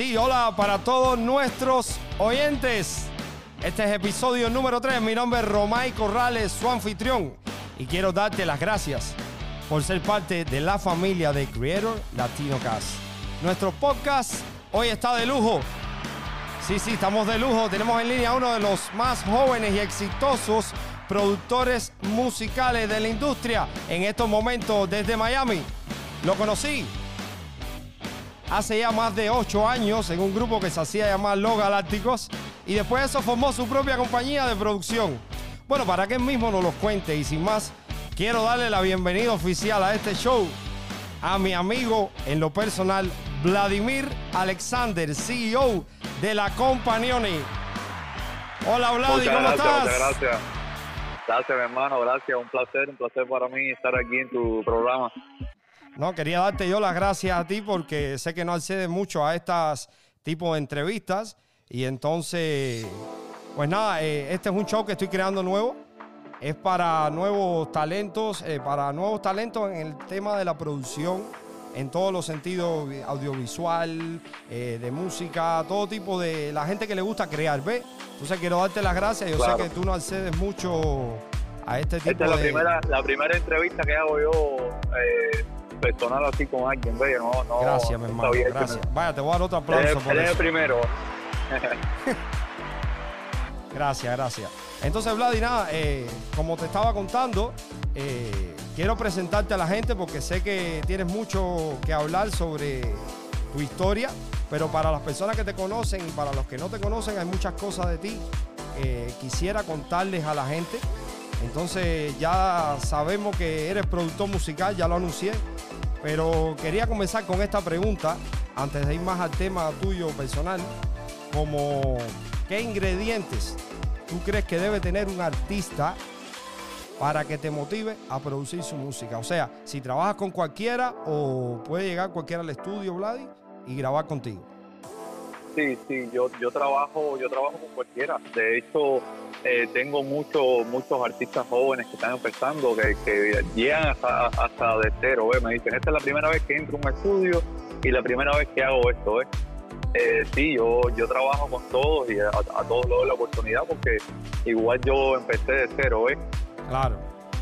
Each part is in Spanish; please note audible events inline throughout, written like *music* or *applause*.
sí, hola para todos nuestros oyentes. Este es episodio número 3. Mi nombre es Romay Corrales, su anfitrión. Y quiero darte las gracias por ser parte de la familia de Creator Latino Cast. Nuestro podcast hoy está de lujo. Sí, sí, estamos de lujo. Tenemos en línea a uno de los más jóvenes y exitosos productores musicales de la industria en estos momentos desde Miami. Lo conocí hace ya más de ocho años en un grupo que se hacía llamar Los Galácticos y después de eso formó su propia compañía de producción. Bueno, para que él mismo nos los cuente y sin más, quiero darle la bienvenida oficial a este show a mi amigo en lo personal, Vladimir Alexander, CEO de la Companioni. Hola, Vladimir, ¿cómo estás? Muchas gracias. Gracias, mi hermano, gracias. Un placer, un placer para mí estar aquí en tu programa. No, quería darte yo las gracias a ti porque sé que no accedes mucho a estas tipos de entrevistas. Y entonces, pues nada, eh, este es un show que estoy creando nuevo. Es para nuevos talentos, eh, para nuevos talentos en el tema de la producción, en todos los sentidos, audiovisual, eh, de música, todo tipo de la gente que le gusta crear, ¿ves? Entonces quiero darte las gracias. Yo sé que tú no accedes mucho a este tipo Esta es la de... primera, la primera entrevista que hago yo personal así con alguien, ¿ves? No, no, gracias, mi no hermano, gracias. Vaya, te voy a dar otro aplauso Eres, por eres eso. el primero. *laughs* Gracias, gracias. Entonces, Vladi, nada, eh, como te estaba contando, eh, quiero presentarte a la gente porque sé que tienes mucho que hablar sobre tu historia, pero para las personas que te conocen y para los que no te conocen, hay muchas cosas de ti. que quisiera contarles a la gente. Entonces, ya sabemos que eres productor musical, ya lo anuncié, pero quería comenzar con esta pregunta, antes de ir más al tema tuyo personal, como qué ingredientes tú crees que debe tener un artista para que te motive a producir su música. O sea, si trabajas con cualquiera o puede llegar cualquiera al estudio, Vladi, y grabar contigo. Sí, sí, yo, yo trabajo, yo trabajo con cualquiera. De hecho, eh, tengo muchos, muchos artistas jóvenes que están empezando, que, que llegan hasta, hasta de cero, ¿ves? Me dicen, esta es la primera vez que entro a un estudio y la primera vez que hago esto, ¿ves? Eh, sí, yo, yo trabajo con todos y a, a todos les doy la oportunidad porque igual yo empecé de cero, ¿ves? Claro.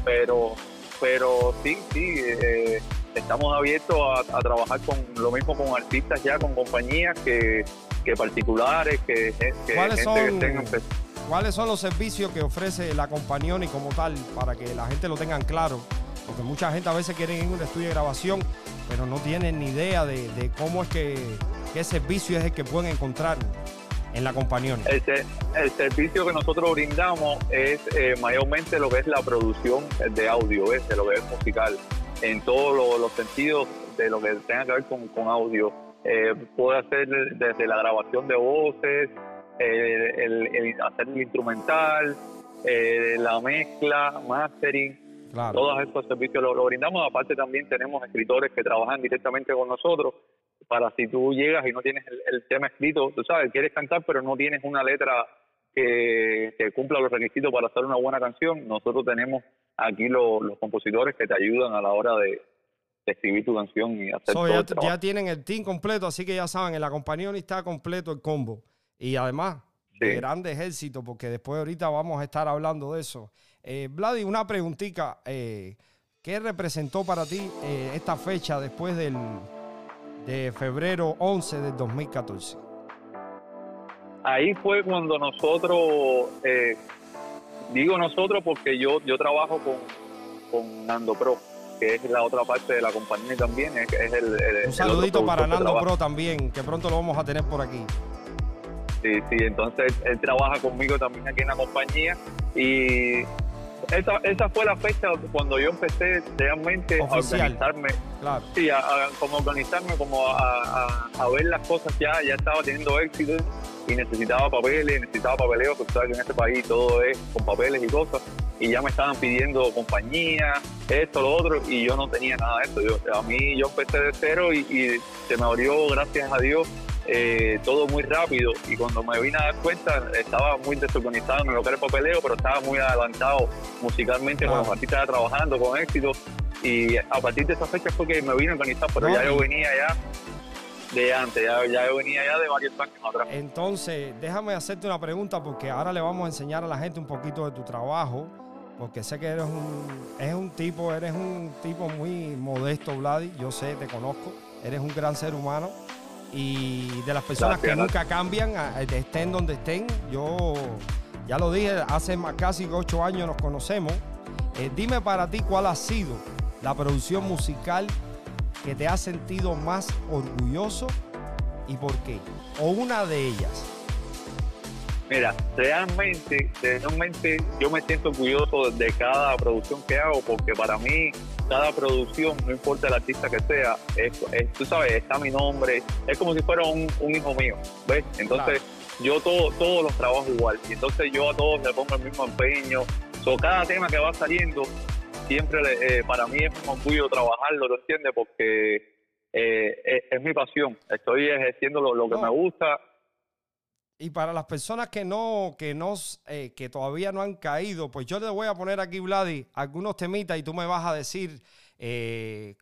pero pero sí sí eh, estamos abiertos a, a trabajar con lo mismo con artistas ya con compañías que, que particulares que, que ¿Cuáles gente que estén empe- ¿Cuáles son los servicios que ofrece la compañía y como tal para que la gente lo tengan claro? Porque mucha gente a veces quiere ir a un estudio de grabación, pero no tienen ni idea de, cómo es que qué servicio es el que pueden encontrar en la compañía. el, se- el servicio que nosotros brindamos es eh, mayormente lo que es la producción de audio ¿ves? de lo que es musical en todos lo- los sentidos de lo que tenga que ver con, con audio Eh, puede hacer desde la grabación de voces eh, el, el hacer el instrumental eh, la mezcla mastering Claro. todos estos servicios lo, lo brindamos. Aparte también tenemos escritores que trabajan directamente con nosotros para si tú llegas y no tienes el, el tema escrito, tú sabes, quieres cantar pero no tienes una letra que, que cumpla los requisitos para hacer una buena canción, nosotros tenemos aquí lo- los compositores que te ayudan a la hora de, de escribir tu canción y hacer So, todo ya, el ya tienen el team completo, así que ya saben, en la compañía está completo el combo. Y además, de Sí. grandes éxitos, porque después ahorita vamos a estar hablando de eso. Eh, Vladi, una preguntita. eh, ¿Qué representó para ti eh, esta fecha después del de febrero 11 del 2014? Ahí fue cuando nosotros, eh, digo nosotros porque yo yo trabajo con, con Nando Pro, que es la otra parte de la compañía también, es, es el, el- Un saludito para Nando. Pro también, que pronto lo vamos a tener por aquí. Sí, sí, entonces él trabaja conmigo también aquí en la compañía y esa, esa fue la fecha cuando yo empecé realmente Oficial. a organizarme, Claro. sí, a, a- como organizarme, como a, a- a ver las cosas ya, ya estaba teniendo éxito y necesitaba papeles, necesitaba papeleo, porque sabes que en este país todo es con papeles y cosas, y ya me estaban pidiendo compañía, esto, lo otro, y yo no tenía nada de eso. Yo, a mí yo empecé de cero y, y se me abrió, gracias a Dios, eh, todo muy rápido y cuando me vine a dar cuenta estaba muy desorganizado en lo que era el papeleo, pero estaba muy adelantado musicalmente con Claro. los artistas trabajando con éxito y a partir de esa fecha fue que me vine a organizar, pero No, ya yo venía ya. de antes, ya, ya venía ya de varios años atrás. Entonces, déjame hacerte una pregunta porque ahora le vamos a enseñar a la gente un poquito de tu trabajo, porque sé que eres un, es un tipo, eres un tipo muy modesto, Vladi, yo sé, te conozco, eres un gran ser humano y de las personas que nunca cambian, estén donde estén, yo ya lo dije, hace más casi ocho años nos conocemos. Eh, dime para ti cuál ha sido la producción musical que te ha sentido más orgulloso y por qué? O una de ellas. Mira, realmente, realmente yo me siento orgulloso de cada producción que hago porque para mí cada producción, no importa el artista que sea, es, tú sabes, está mi nombre, es como si fuera un, hijo mío, ¿ves? Entonces yo todo, todos los trabajo igual y entonces yo a todos le pongo el mismo empeño. So, cada tema que va saliendo siempre eh, para mí es un orgullo trabajarlo, ¿lo entiendes? Porque eh, es, mi pasión. Estoy ejerciendo lo, que me gusta. Y para las personas que no, que no, eh, que todavía no han caído, pues yo te voy a poner aquí, Vladi, algunos temitas y tú me vas a decir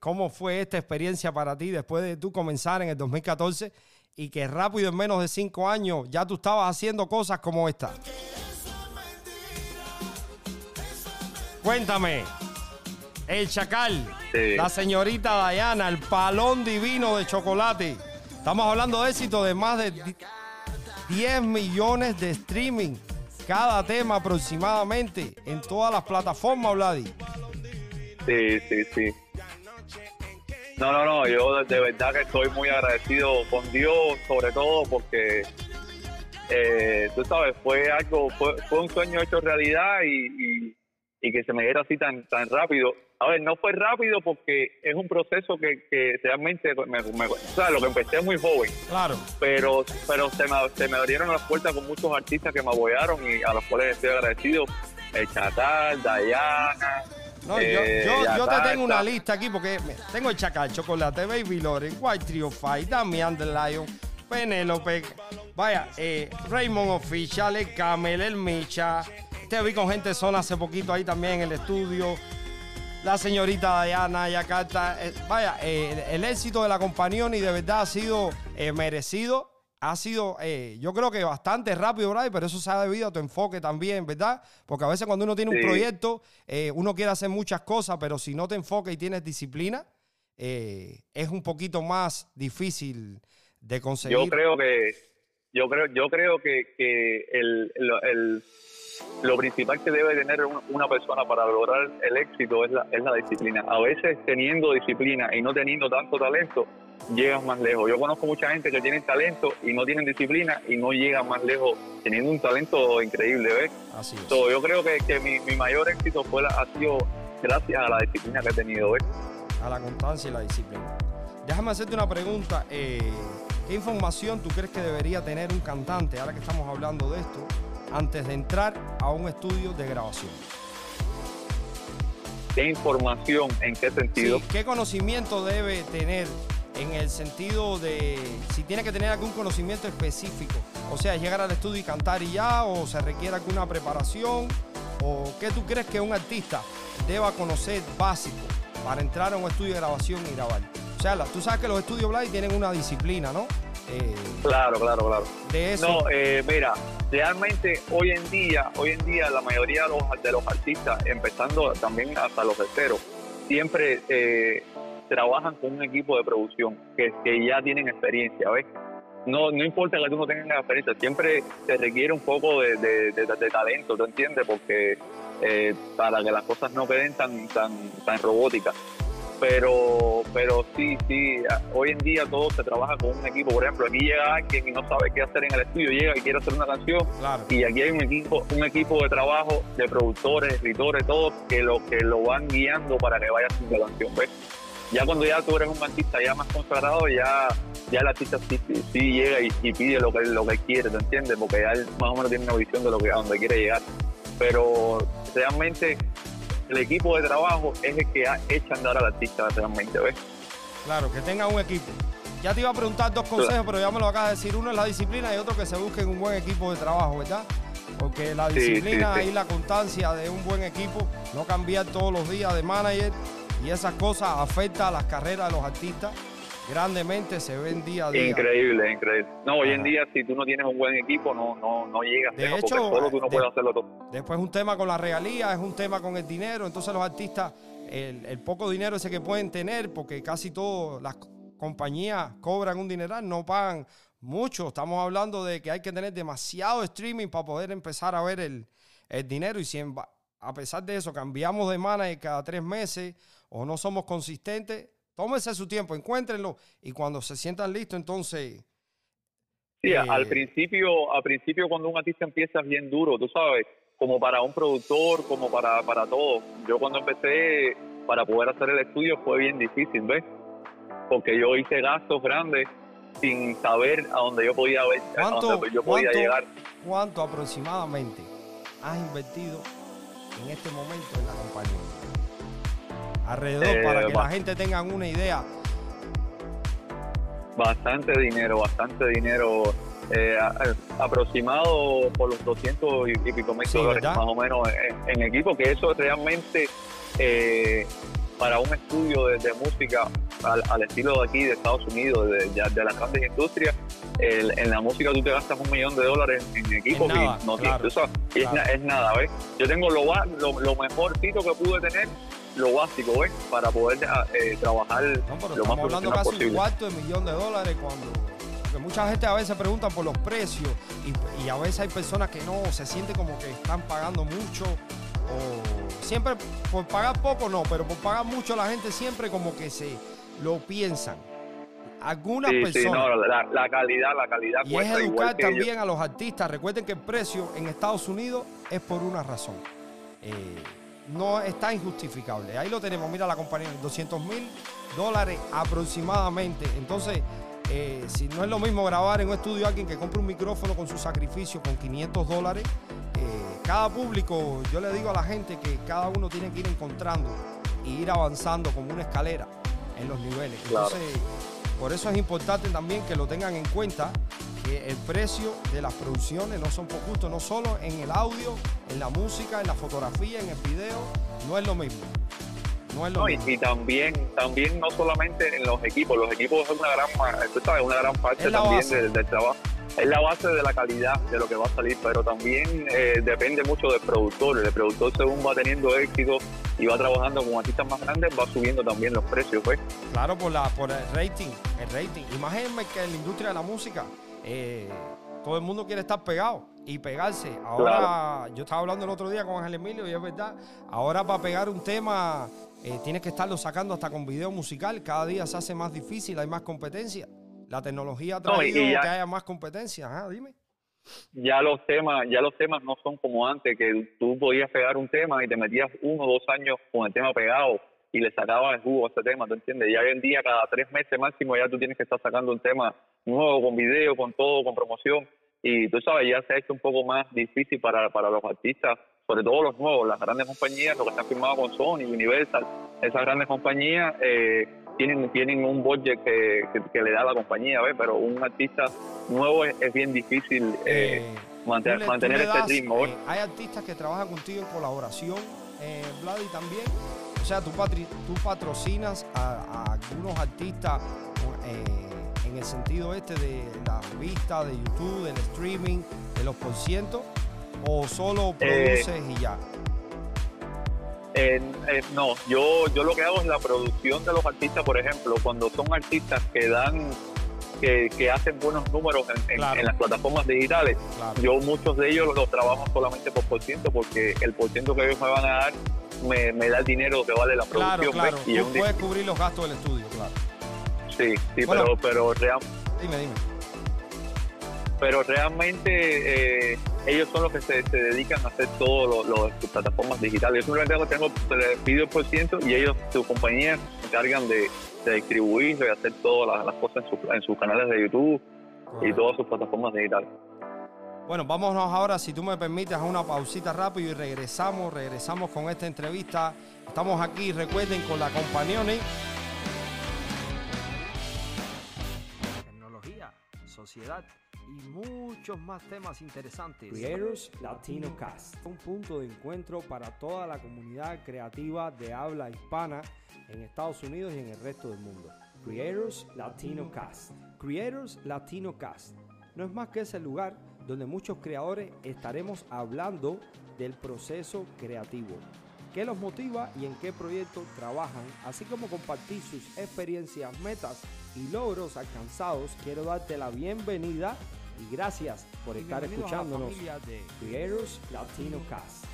cómo fue esta experiencia para ti después de tú comenzar en el 2014 y que rápido en menos de cinco años ya tú estabas haciendo cosas como esta. Cuéntame. El Chacal, la señorita Diana, el palón divino de chocolate. Estamos hablando de éxito de más de 10 millones de streaming cada tema aproximadamente en todas las plataformas, Vladi. Sí, sí, sí. No, no, no, yo de verdad que estoy muy agradecido con Dios, sobre todo porque, eh, tú sabes, fue algo, fue, un sueño hecho realidad y, que se me diera así tan, tan rápido a ver, no fue rápido porque es un proceso que, que realmente, me, o sea, lo que empecé muy joven. Claro. Pero, pero se, me, se me abrieron las puertas con muchos artistas que me apoyaron y a los cuales estoy agradecido. El Chatal, Dayana. No, yo, eh, yo, yo, te tengo una lista aquí porque tengo el Chacal, Chocolate, Baby Loren, White Trio Fight, Damian the Lion, Penelope, vaya, eh, Raymond Official, el Camel, el Micha. Te vi con gente zona hace poquito ahí también en el estudio la señorita Diana Yakarta. Eh, vaya, eh, el éxito de la compañía y de verdad ha sido eh, merecido. Ha sido, yo creo que bastante rápido, ¿verdad? Pero eso se ha debido a tu enfoque también, ¿verdad? Porque a veces cuando uno tiene un proyecto, uno quiere hacer muchas cosas, pero si no te enfocas y tienes disciplina, es un poquito más difícil de conseguir. Yo creo que, yo creo, yo creo que, el lo principal que debe tener una persona para lograr el éxito es la, es la disciplina. A veces teniendo disciplina y no teniendo tanto talento, llegas más lejos. Yo conozco mucha gente que tiene talento y no tienen disciplina y no llegan más lejos teniendo un talento increíble, ¿ves? Así es. yo creo que, que mi, mayor éxito fue ha sido gracias a la disciplina que he tenido, ¿ves? A la constancia y la disciplina. Déjame hacerte una pregunta. Eh, ¿Qué información tú crees que debería tener un cantante, ahora que estamos hablando de esto, antes de entrar a un estudio de grabación? ¿Qué información? ¿En qué sentido? ¿Qué conocimiento debe tener en el sentido de si tiene que tener algún conocimiento específico? O sea, llegar al estudio y cantar y ya, o se requiere alguna preparación, o qué tú crees que un artista deba conocer básico para entrar a un estudio de grabación y grabar. O sea, tú sabes que los estudios Blind tienen una disciplina, ¿no? Eh, claro, claro, claro. De eso. No, eh, mira, realmente hoy en día, hoy en día la mayoría de los, de los artistas, empezando también hasta los terceros, siempre eh, trabajan con un equipo de producción que, que ya tienen experiencia, ¿ves? No, no importa que tú no tengas experiencia, siempre se requiere un poco de, de, talento, ¿tú entiendes? Porque eh, para que las cosas no queden tan, tan, tan robóticas pero pero sí, sí, hoy en día todo se trabaja con un equipo. Por ejemplo, aquí llega alguien y no sabe qué hacer en el estudio, llega y quiere hacer una canción y aquí hay un equipo un equipo de trabajo de productores, escritores, todos que lo que lo van guiando para que vaya haciendo la canción. ¿ves? Ya cuando ya tú eres un artista ya más consagrado, ya ya el artista sí, llega y, pide lo que lo que quiere, ¿te entiendes? Porque ya él más o menos tiene una visión de lo que a donde quiere llegar. Pero realmente el equipo de trabajo es el que echa a andar al artista realmente, ¿ves? Claro, que tenga un equipo. Ya te iba a preguntar dos consejos, pero ya me lo acabas de decir. Uno es la disciplina y otro que se busque un buen equipo de trabajo, ¿verdad? Porque la disciplina y la constancia de un buen equipo, no cambiar todos los días de manager y esas cosas afectan a las carreras de los artistas. Grandemente, se ven día a día. Increíble, increíble. No, hoy en día si tú no tienes un buen equipo no no no llegas. De hecho, solo tú no de- puedes hacerlo todo. Después un tema con la regalía, es un tema con el dinero. Entonces los artistas, el, el poco dinero ese que pueden tener, porque casi todas las co- compañías cobran un dineral, no pagan mucho. Estamos hablando de que hay que tener demasiado streaming para poder empezar a ver el, el dinero. Y si en a pesar de eso cambiamos de manager cada tres meses o no somos consistentes, tómense su tiempo, encuéntrenlo. Y cuando se sientan listos, entonces... Sí, Eh, al principio, al principio cuando un artista empieza es bien duro, tú sabes, como para un productor, como para, para todo. Yo cuando empecé para poder hacer el estudio fue bien difícil, ¿ves? Porque yo hice gastos grandes sin saber a dónde yo podía ver, a ¿Cuánto, dónde yo podía cuánto- llegar. cuánto aproximadamente has invertido en este momento en la compañía? Alrededor, Eh, para que la gente tenga una idea. Bastante dinero, bastante dinero. eh, aproximado por los 200 y, pico mil Sí, dólares ¿verdad? más o menos en, en equipo, que eso realmente eh, para un estudio de, de música al, al estilo de aquí de Estados Unidos, de, de- de las grandes industrias, el- en la música tú te gastas un millón de dólares en, en equipo Es nada, y no claro, tienes- eso es, claro. na- es nada, ¿ves? Yo tengo lo, lo, lo mejorcito que pude tener, lo básico, ¿ves? Para poder eh, trabajar No, pero lo más estamos hablando casi un cuarto de millón de dólares cuando. Porque mucha gente a veces pregunta por los precios y, y a veces hay personas que no se sienten como que están pagando mucho o siempre por pagar poco no, pero por pagar mucho la gente siempre como que se lo piensan. Algunas Sí, personas. sí, no, la, la calidad, la calidad Y es educar ellos. también a los artistas. Recuerden que el precio en Estados Unidos es por una razón. Eh, no está injustificable. Ahí lo tenemos. Mira la compañía, 200 mil dólares aproximadamente. Entonces, eh, si no es lo mismo grabar en un estudio alguien que compra un micrófono con su sacrificio con 500 dólares, eh, cada público, yo le digo a la gente que cada uno tiene que ir encontrando y ir avanzando como una escalera en los niveles. Claro. Por eso es importante también que lo tengan en cuenta, que el precio de las producciones no son por gusto, no solo en el audio, en la música, en la fotografía, en el video, no es lo mismo. No es lo No, mismo. y también, también no solamente en los equipos, los equipos es una gran, tú sabes, una gran parte también del trabajo. Es la base de la calidad de lo que va a salir, pero también eh, depende mucho del productor. El productor según va teniendo éxito y va trabajando con artistas más grandes, va subiendo también los precios, pues. Claro, por, la, por el rating, el rating. Imagínense que en la industria de la música eh, todo el mundo quiere estar pegado y pegarse. Ahora, yo estaba hablando el otro día con Ángel Emilio y es verdad, ahora para pegar un tema eh, tienes que estarlo sacando hasta con video musical. Cada día se hace más difícil, hay más competencia. La tecnología ha No, y- traído y ya- que haya más competencia. Ajá, dime. Ya los temas, ya los temas no son como antes, que tú podías pegar un tema y te metías uno o dos años con el tema pegado y le sacabas el jugo a ese tema, ¿tú entiendes? Ya hoy en día, cada tres meses máximo, ya tú tienes que estar sacando un tema nuevo, con video, con todo, con promoción. Y tú sabes, ya se ha hecho un poco más difícil para, para los artistas, sobre todo los nuevos, las grandes compañías, los que están firmados con Sony, Universal, esas grandes compañías eh, tienen, tienen un budget que, que, que le da la compañía, ¿ves? Pero un artista nuevo es, es bien difícil eh, Eh, mantener, le- mantener este das, ritmo. eh, hay artistas que trabajan contigo en colaboración, eh, Vladi, también. O sea, tú, patri- tú patrocinas a, a algunos artistas eh, en el sentido este de la vista de YouTube, del streaming, de los porcientos, o solo Eh, produces y ya. Eh, eh, no, yo, yo lo que hago es la producción de los artistas, por ejemplo, cuando son artistas que dan, que, que hacen buenos números en, en- Claro. en las plataformas digitales, Claro. yo muchos de ellos los trabajo solamente por por ciento, porque el por ciento que ellos me van a dar me, me da el dinero que vale la producción. claro. Y Tú puedes cubrir los gastos del estudio, claro. sí, sí, Bueno. pero, pero real- Dime, dime. pero realmente eh, ellos son los que se, se dedican a hacer todo lo, lo de sus plataformas digitales. Yo simplemente tengo, les pido el por ciento y ellos, su compañía, se encargan de, de distribuir, de hacer todas las, las cosas en, su- en sus canales de YouTube y todas sus plataformas digitales. Bueno, vámonos ahora, si tú me permites, a una pausita rápido y regresamos, regresamos con esta entrevista. Estamos aquí, recuerden, con la Compañone. Tecnología, sociedad y muchos más temas interesantes. Creators Latino Cast. Un punto de encuentro para toda la comunidad creativa de habla hispana en Estados Unidos y en el resto del mundo. Creators Latino Cast. Creators Latino Cast no es más que ese lugar donde muchos creadores estaremos hablando del proceso creativo, qué los motiva y en qué proyectos trabajan, así como compartir sus experiencias, metas y logros alcanzados. Quiero darte la bienvenida y gracias por estar Bienvenidos a la escuchándonos. de Creators Latino Cast.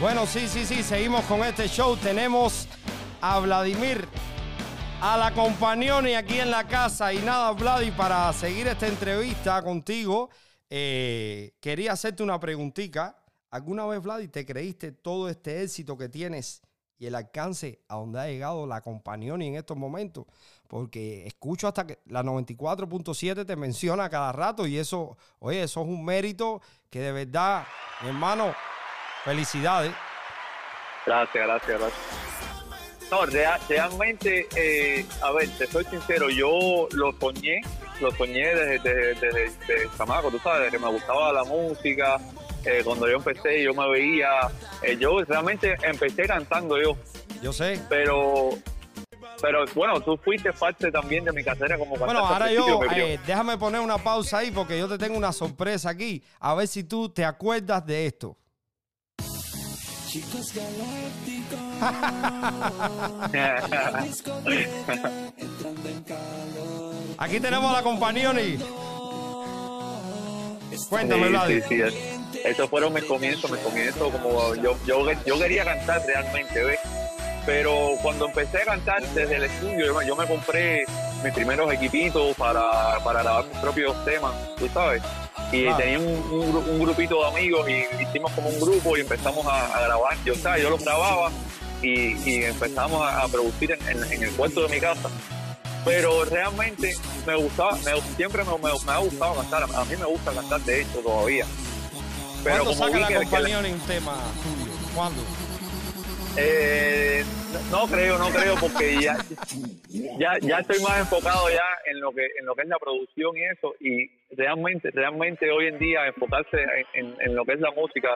Bueno, sí, sí, sí, seguimos con este show. Tenemos a Vladimir, a la compañía aquí en la casa. Y nada, Vladi, para seguir esta entrevista contigo, eh, quería hacerte una preguntita. ¿Alguna vez, Vladi, te creíste todo este éxito que tienes y el alcance a donde ha llegado la compañía en estos momentos? Porque escucho hasta que la 94.7 te menciona cada rato y eso, oye, eso es un mérito que de verdad, mi hermano, felicidades. Gracias, gracias, gracias. No, rea- realmente, eh, a ver, te soy sincero, yo lo soñé, lo soñé desde, desde, desde, desde chamaco, tú sabes, que me gustaba la música. Eh, cuando yo empecé, yo me veía, eh, yo realmente empecé cantando yo, Yo sé. pero, pero bueno, tú fuiste parte también de mi carrera como cantante. Bueno, ahora yo, eh, déjame poner una pausa ahí porque yo te tengo una sorpresa aquí. A ver si tú te acuerdas de esto. Chicos galácticos, entrando en calor. Aquí tenemos a la compañía. Cuéntame, Sí, Vladi. sí, sí, esos fueron mis comienzos, mis comienzos como yo, yo, yo quería cantar realmente, ¿ves? Pero cuando empecé a cantar desde el estudio, yo, me- yo me compré mis primeros equipitos para, para grabar mis propios temas, tú sabes. Y tenía un, un un grupito de amigos y hicimos como un grupo y empezamos a, a grabar. Yo, ¿sabes? yo los grababa y, y empezamos a, a producir en, en- en el cuarto de mi casa pero realmente me gustaba, me- siempre me, me- me ha gustado cantar, a mí me gusta cantar de hecho todavía. Pero ¿Cuándo saca la que- que compañía un tema tuyo? ¿Cuándo? eh, no creo, no creo, porque ya, ya, ya estoy más enfocado ya en lo que en lo que es la producción y eso, y realmente, realmente hoy en día enfocarse en, en- en lo que es la música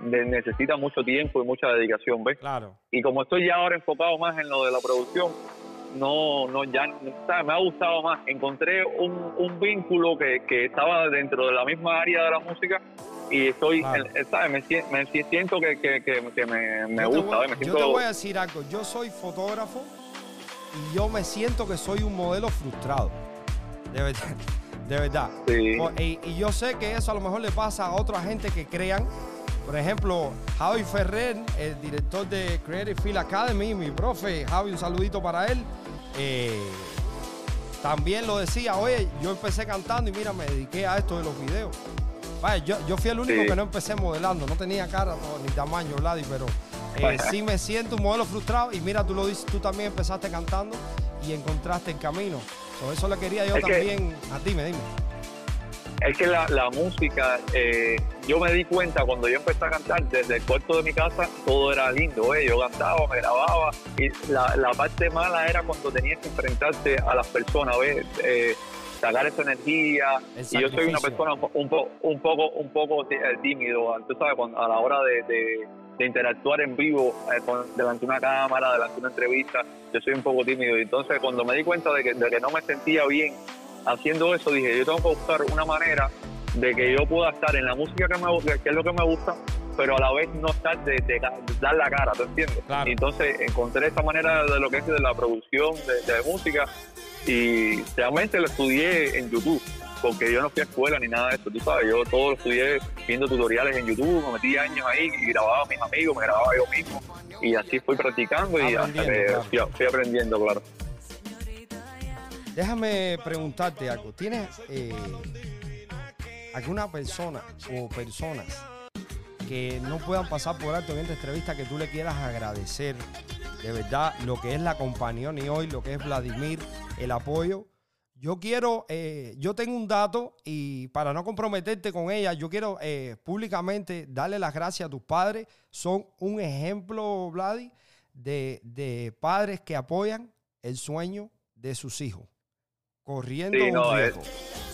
de- necesita mucho tiempo y mucha dedicación, ¿ves? Claro. y como estoy ya ahora enfocado más en lo de la producción, no, no, ya, ¿sabes? me ha gustado más. Encontré un, un vínculo que, que estaba dentro de la misma área de la música y estoy, Claro. ¿sabes? Me, me si- siento que, que, que, me, me yo, gusta, voy, me yo siento, te voy a decir algo. Yo soy fotógrafo y yo me siento que soy un modelo frustrado. De verdad. De verdad. sí, Y, y yo sé que eso a lo mejor le pasa a otra gente que crean. Por ejemplo, Javi Ferrer, el director de Creative Field Academy, mi profe, Javi, un saludito para él. Eh, también lo decía, oye, yo empecé cantando y mira, me dediqué a esto de los videos. Vaya, yo, yo fui el único Sí. que no empecé modelando, no tenía cara no, ni tamaño, Vladi, pero eh, sí me siento un modelo frustrado y mira, tú lo dices, tú también empezaste cantando y encontraste el camino. Eso le quería yo Es que- también a ti, me dime. Es que la, la música, eh, yo me di cuenta cuando yo empecé a cantar desde el cuarto de mi casa, todo era lindo, ¿eh? yo cantaba, me grababa, y la, la parte mala era cuando tenías que enfrentarte a las personas, ¿ves? Eh, sacar esa energía, y yo soy una persona un, po- un, po- un poco un poco eh, tímido, tú sabes, cuando- a la hora de, de- de interactuar en vivo, eh, con- delante de una cámara, delante de una entrevista, yo soy un poco tímido, y entonces cuando me di cuenta de que, de que no me sentía bien haciendo eso, dije, yo tengo que buscar una manera de que yo pueda estar en la música que, me, que es lo que me gusta, pero a la vez no estar de, de dar la cara, ¿te entiendes? Claro. Entonces encontré esa manera de lo que es de la producción de, de música y realmente lo estudié en YouTube, porque yo no fui a escuela ni nada de eso, tú sabes, yo todo lo estudié viendo tutoriales en YouTube, me metí años ahí y grababa a mis amigos, me grababa yo mismo y así fui practicando y hasta que claro. fui, fui aprendiendo, claro. Déjame preguntarte algo. ¿Tienes eh, alguna persona o personas que no puedan pasar por alto en esta entrevista que tú le quieras agradecer de verdad lo que es la compañía y hoy, lo que es Vladimir, el apoyo? Yo quiero, eh, yo tengo un dato y para no comprometerte con ella, yo quiero eh, públicamente darle las gracias a tus padres. Son un ejemplo, Vladi, de, de padres que apoyan el sueño de sus hijos, corriendo Sí, un no, es-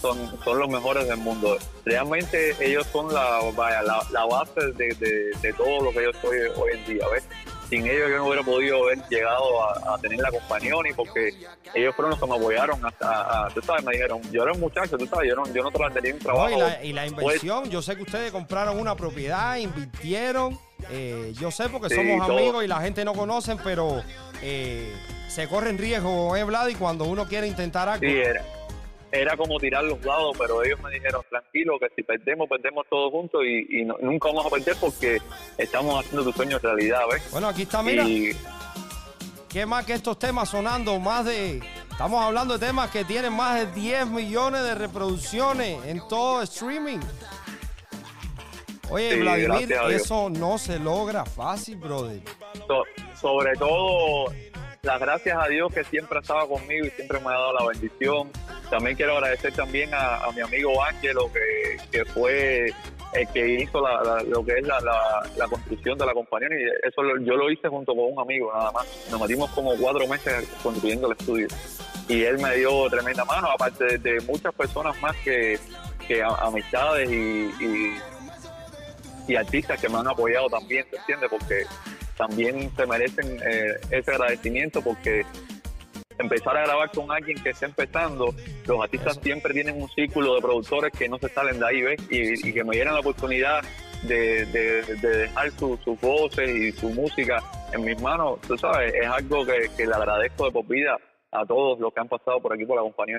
son, son los mejores del mundo. Realmente ellos son la, vaya, la, la base de, de- de todo lo que yo soy hoy en día, ¿ves? Sin ellos yo no hubiera podido haber llegado a, a tener la compañía ni porque ellos fueron los que me apoyaron hasta, a- tú sabes, me dijeron, yo era un muchacho, tú sabes, yo no, yo no trataría un No, trabajo. y, la, y la pues, inversión, yo sé que ustedes compraron una propiedad, invirtieron. eh, yo sé porque Sí, somos todo. amigos y la gente no conocen, pero eh, se corren riesgo, ¿eh, Vlad? Y cuando uno quiere intentar algo. Sí, era, era como tirar los dados, pero ellos me dijeron, tranquilo, que si perdemos, perdemos todos juntos y, y no- nunca vamos a perder porque estamos haciendo tu sueño realidad, ¿ves? Bueno, aquí está, mira. Y ¿Qué más que estos temas sonando? Más de. Estamos hablando de temas que tienen más de 10 millones de reproducciones en todo streaming. Oye, Sí, Vladimir, eso no se logra fácil, brother. so- sobre todo, las gracias a Dios que siempre ha estado conmigo y siempre me ha dado la bendición. También quiero agradecer también a, mi amigo Ángelo, que, que fue el que hizo la- lo que es la, la- construcción de la compañía. Y eso lo- yo lo hice junto con un amigo, nada más. Nos metimos como cuatro meses construyendo el estudio. Y él me dio tremenda mano, aparte de, muchas personas más que, que amistades y, y, y artistas que me han apoyado también, ¿se entiende? Porque también se merecen eh, ese agradecimiento porque empezar a grabar con alguien que está empezando, los artistas siempre tienen un círculo de productores que no se salen de ahí, ¿ves? Y, y que me dieran la oportunidad de, de- de dejar su- sus voces y su música en mis manos, tú sabes, es algo que, le agradezco de por vida a todos los que han pasado por aquí por la compañía.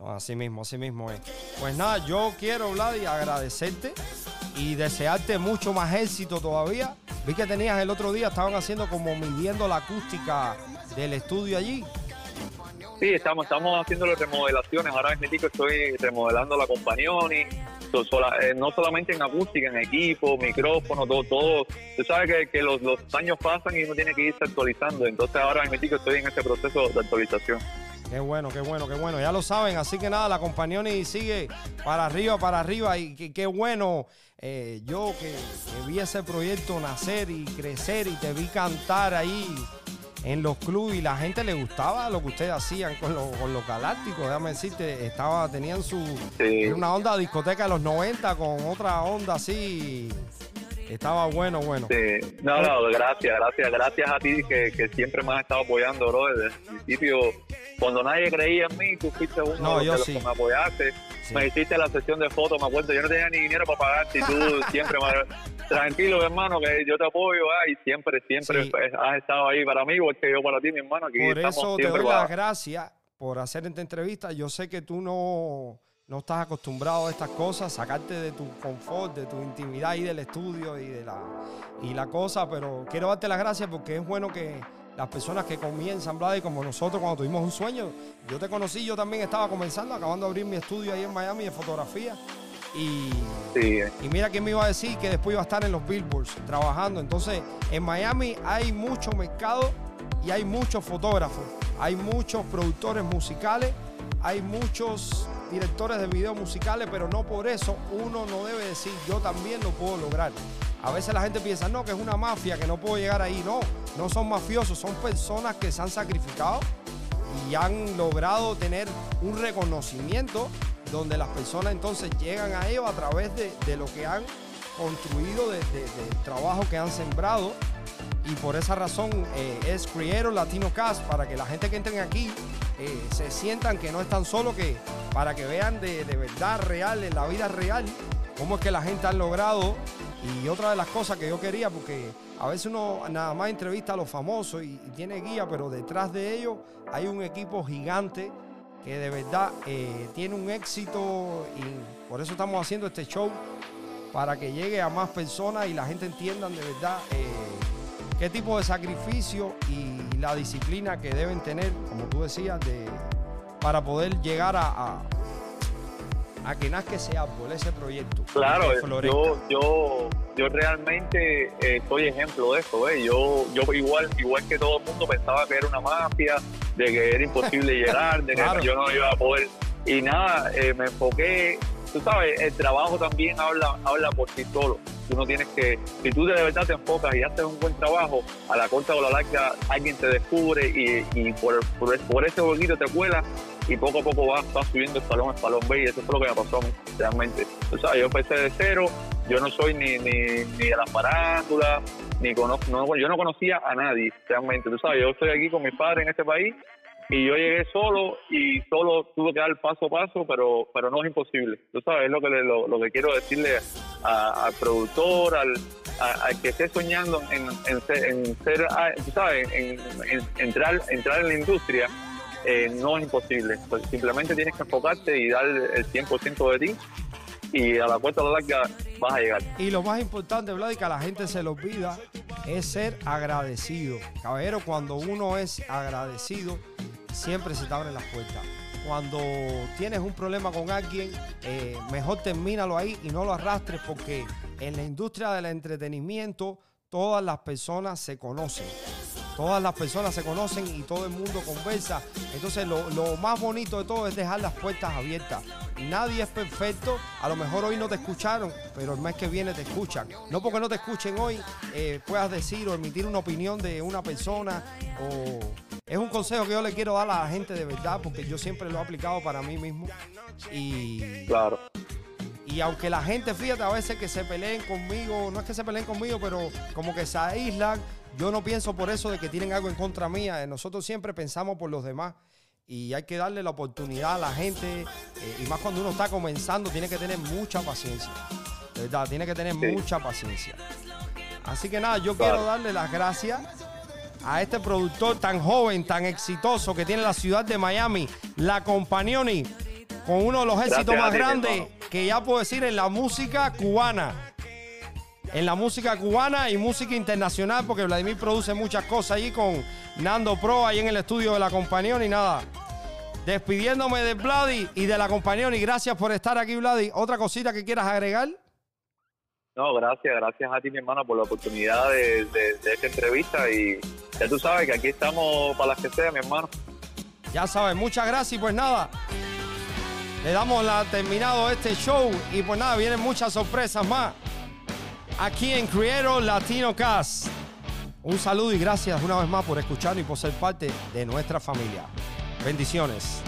Así mismo, así mismo es. Pues nada, yo quiero, Vladi, agradecerte y desearte mucho más éxito todavía. Vi que tenías el otro día, estaban haciendo como midiendo la acústica del estudio allí. Sí, estamos, estamos haciendo las remodelaciones. Ahora mismo estoy remodelando la sola- eh, no solamente en acústica, en equipo, micrófono, todo, todo. Tú sabes que, que los, los años pasan y uno tiene que irse actualizando. Entonces ahora mismo estoy en este proceso de actualización. Qué bueno, qué bueno, qué bueno. Ya lo saben, así que nada, la compañía sigue para arriba, para arriba. Y qué, qué bueno. Eh, yo que, que vi ese proyecto nacer y crecer y te vi cantar ahí en los clubes y la gente le gustaba lo que ustedes hacían con, los- con los galácticos. Déjame decirte, estaba, tenían su. Sí. Una onda discoteca de los 90 con otra onda así. Estaba bueno, bueno. Sí. No, no, gracias, gracias, gracias a ti que, que siempre me has estado apoyando, bro. Desde el principio, cuando nadie creía en mí, tú fuiste uno No, de los sí. que me apoyaste. Sí. Me hiciste la sesión de fotos, me acuerdo. Yo no tenía ni dinero para pagarte y tú *laughs* siempre me... Tranquilo, hermano, que yo te apoyo ah, y siempre, siempre Sí. pues, has estado ahí para mí, igual que yo para ti, mi hermano. Aquí Por eso te doy para- las gracias por hacer esta entrevista. Yo sé que tú no, no estás acostumbrado a estas cosas, sacarte de tu confort, de tu intimidad y del estudio y de la, y la cosa, pero quiero darte las gracias porque es bueno que las personas que comienzan, Vlad, y como nosotros cuando tuvimos un sueño, yo te conocí, yo también estaba comenzando, acabando de abrir mi estudio ahí en Miami de fotografía. Y, Sí, y mira quién me iba a decir que después iba a estar en los billboards trabajando. Entonces, en Miami hay mucho mercado y hay muchos fotógrafos, hay muchos productores musicales, hay muchos directores de videos musicales, pero no por eso uno no debe decir yo también lo puedo lograr. A veces la gente piensa, no, que es una mafia, que no puedo llegar ahí. No, no son mafiosos, son personas que se han sacrificado y han logrado tener un reconocimiento donde las personas entonces llegan a ello a través de, lo que han construido, de- trabajo que han sembrado. Y por esa razón eh, es Creator Latino Cast, para que la gente que entren aquí eh, se sientan que no están solos, que para que vean de, de verdad real, en la vida real, cómo es que la gente ha logrado. Y otra de las cosas que yo quería, porque a veces uno nada más entrevista a los famosos y, tiene guía, pero detrás de ellos hay un equipo gigante que de verdad eh, tiene un éxito y por eso estamos haciendo este show para que llegue a más personas y la gente entienda de verdad eh, qué tipo de sacrificio y la disciplina que deben tener, como tú decías, de, para poder llegar a, a que nazca ese árbol, ese proyecto. Claro, yo, yo, yo realmente eh, soy ejemplo de eso. ¿eh? Yo, yo igual, igual que todo el mundo pensaba que era una mafia, de que era imposible *laughs* llegar, de que Claro. yo no iba a poder. Y nada, eh, me enfoqué. Tú sabes, el trabajo también habla, habla por sí solo. Tú no tienes que, si tú de verdad te enfocas y haces un buen trabajo, a la corta o la larga alguien te descubre y, y por, por, ese poquito te cuela y poco a poco vas, vas subiendo escalón a escalón B y eso fue lo que me pasó realmente. O sea, yo empecé de cero, yo no soy ni, ni, ni de la farándula, ni conozco, no, yo no conocía a nadie, realmente. Tú sabes, yo estoy aquí con mis padres en este país y yo llegué solo y solo tuve que dar paso a paso, pero pero no es imposible. Tú sabes, es lo que le- lo, lo que quiero decirle a- al productor, al, al que esté soñando en, en ser, en ser, ah, tú sabes, en, en entrar entrar en la industria. eh, no es imposible. Pues simplemente tienes que enfocarte y dar el 100% de ti y a la cuesta a la larga vas a llegar. Y lo más importante, Vlad, y que a la gente se le olvida, es ser agradecido. Caballero, cuando uno es agradecido, siempre se te abren las puertas. Cuando tienes un problema con alguien, eh, mejor termínalo ahí y no lo arrastres porque en la industria del entretenimiento todas las personas se conocen. Todas las personas se conocen y todo el mundo conversa. Entonces lo, lo más bonito de todo es dejar las puertas abiertas. Nadie es perfecto. A lo mejor hoy no te escucharon, pero el mes que viene te escuchan. No porque no te escuchen hoy eh, puedas decir o emitir una opinión de una persona. O es un consejo que yo le quiero dar a la gente de verdad porque yo siempre lo he aplicado para mí mismo. Y Claro. y aunque la gente, fíjate, a veces que se peleen conmigo, no es que se peleen conmigo, pero como que se aíslan, yo no pienso por eso de que tienen algo en contra mía. Eh, Nosotros siempre pensamos por los demás y hay que darle la oportunidad a la gente. eh, y más cuando uno está comenzando, tiene que tener mucha paciencia. De verdad, tiene que tener Sí. mucha paciencia. Así que nada, yo Claro. quiero darle las gracias a este productor tan joven, tan exitoso que tiene la ciudad de Miami, La Companioni, con uno de los éxitos más grandes que ya puedo decir en la música cubana. En la música cubana y música internacional, porque Vladimir produce muchas cosas ahí con Nando Pro, ahí en el estudio de La Companioni. Nada, despidiéndome de Vladi y de La Companioni. Gracias por estar aquí, Vladi. ¿Otra cosita que quieras agregar? No, gracias, gracias a ti, mi hermano, por la oportunidad de, de- de esta entrevista y ya tú sabes que aquí estamos para las que sea, mi hermano. Ya sabes, muchas gracias y pues nada. Le damos la terminado este show y pues nada, vienen muchas sorpresas más. Aquí en Creator Latino Cast. Un saludo y gracias una vez más por escuchar y por ser parte de nuestra familia. Bendiciones.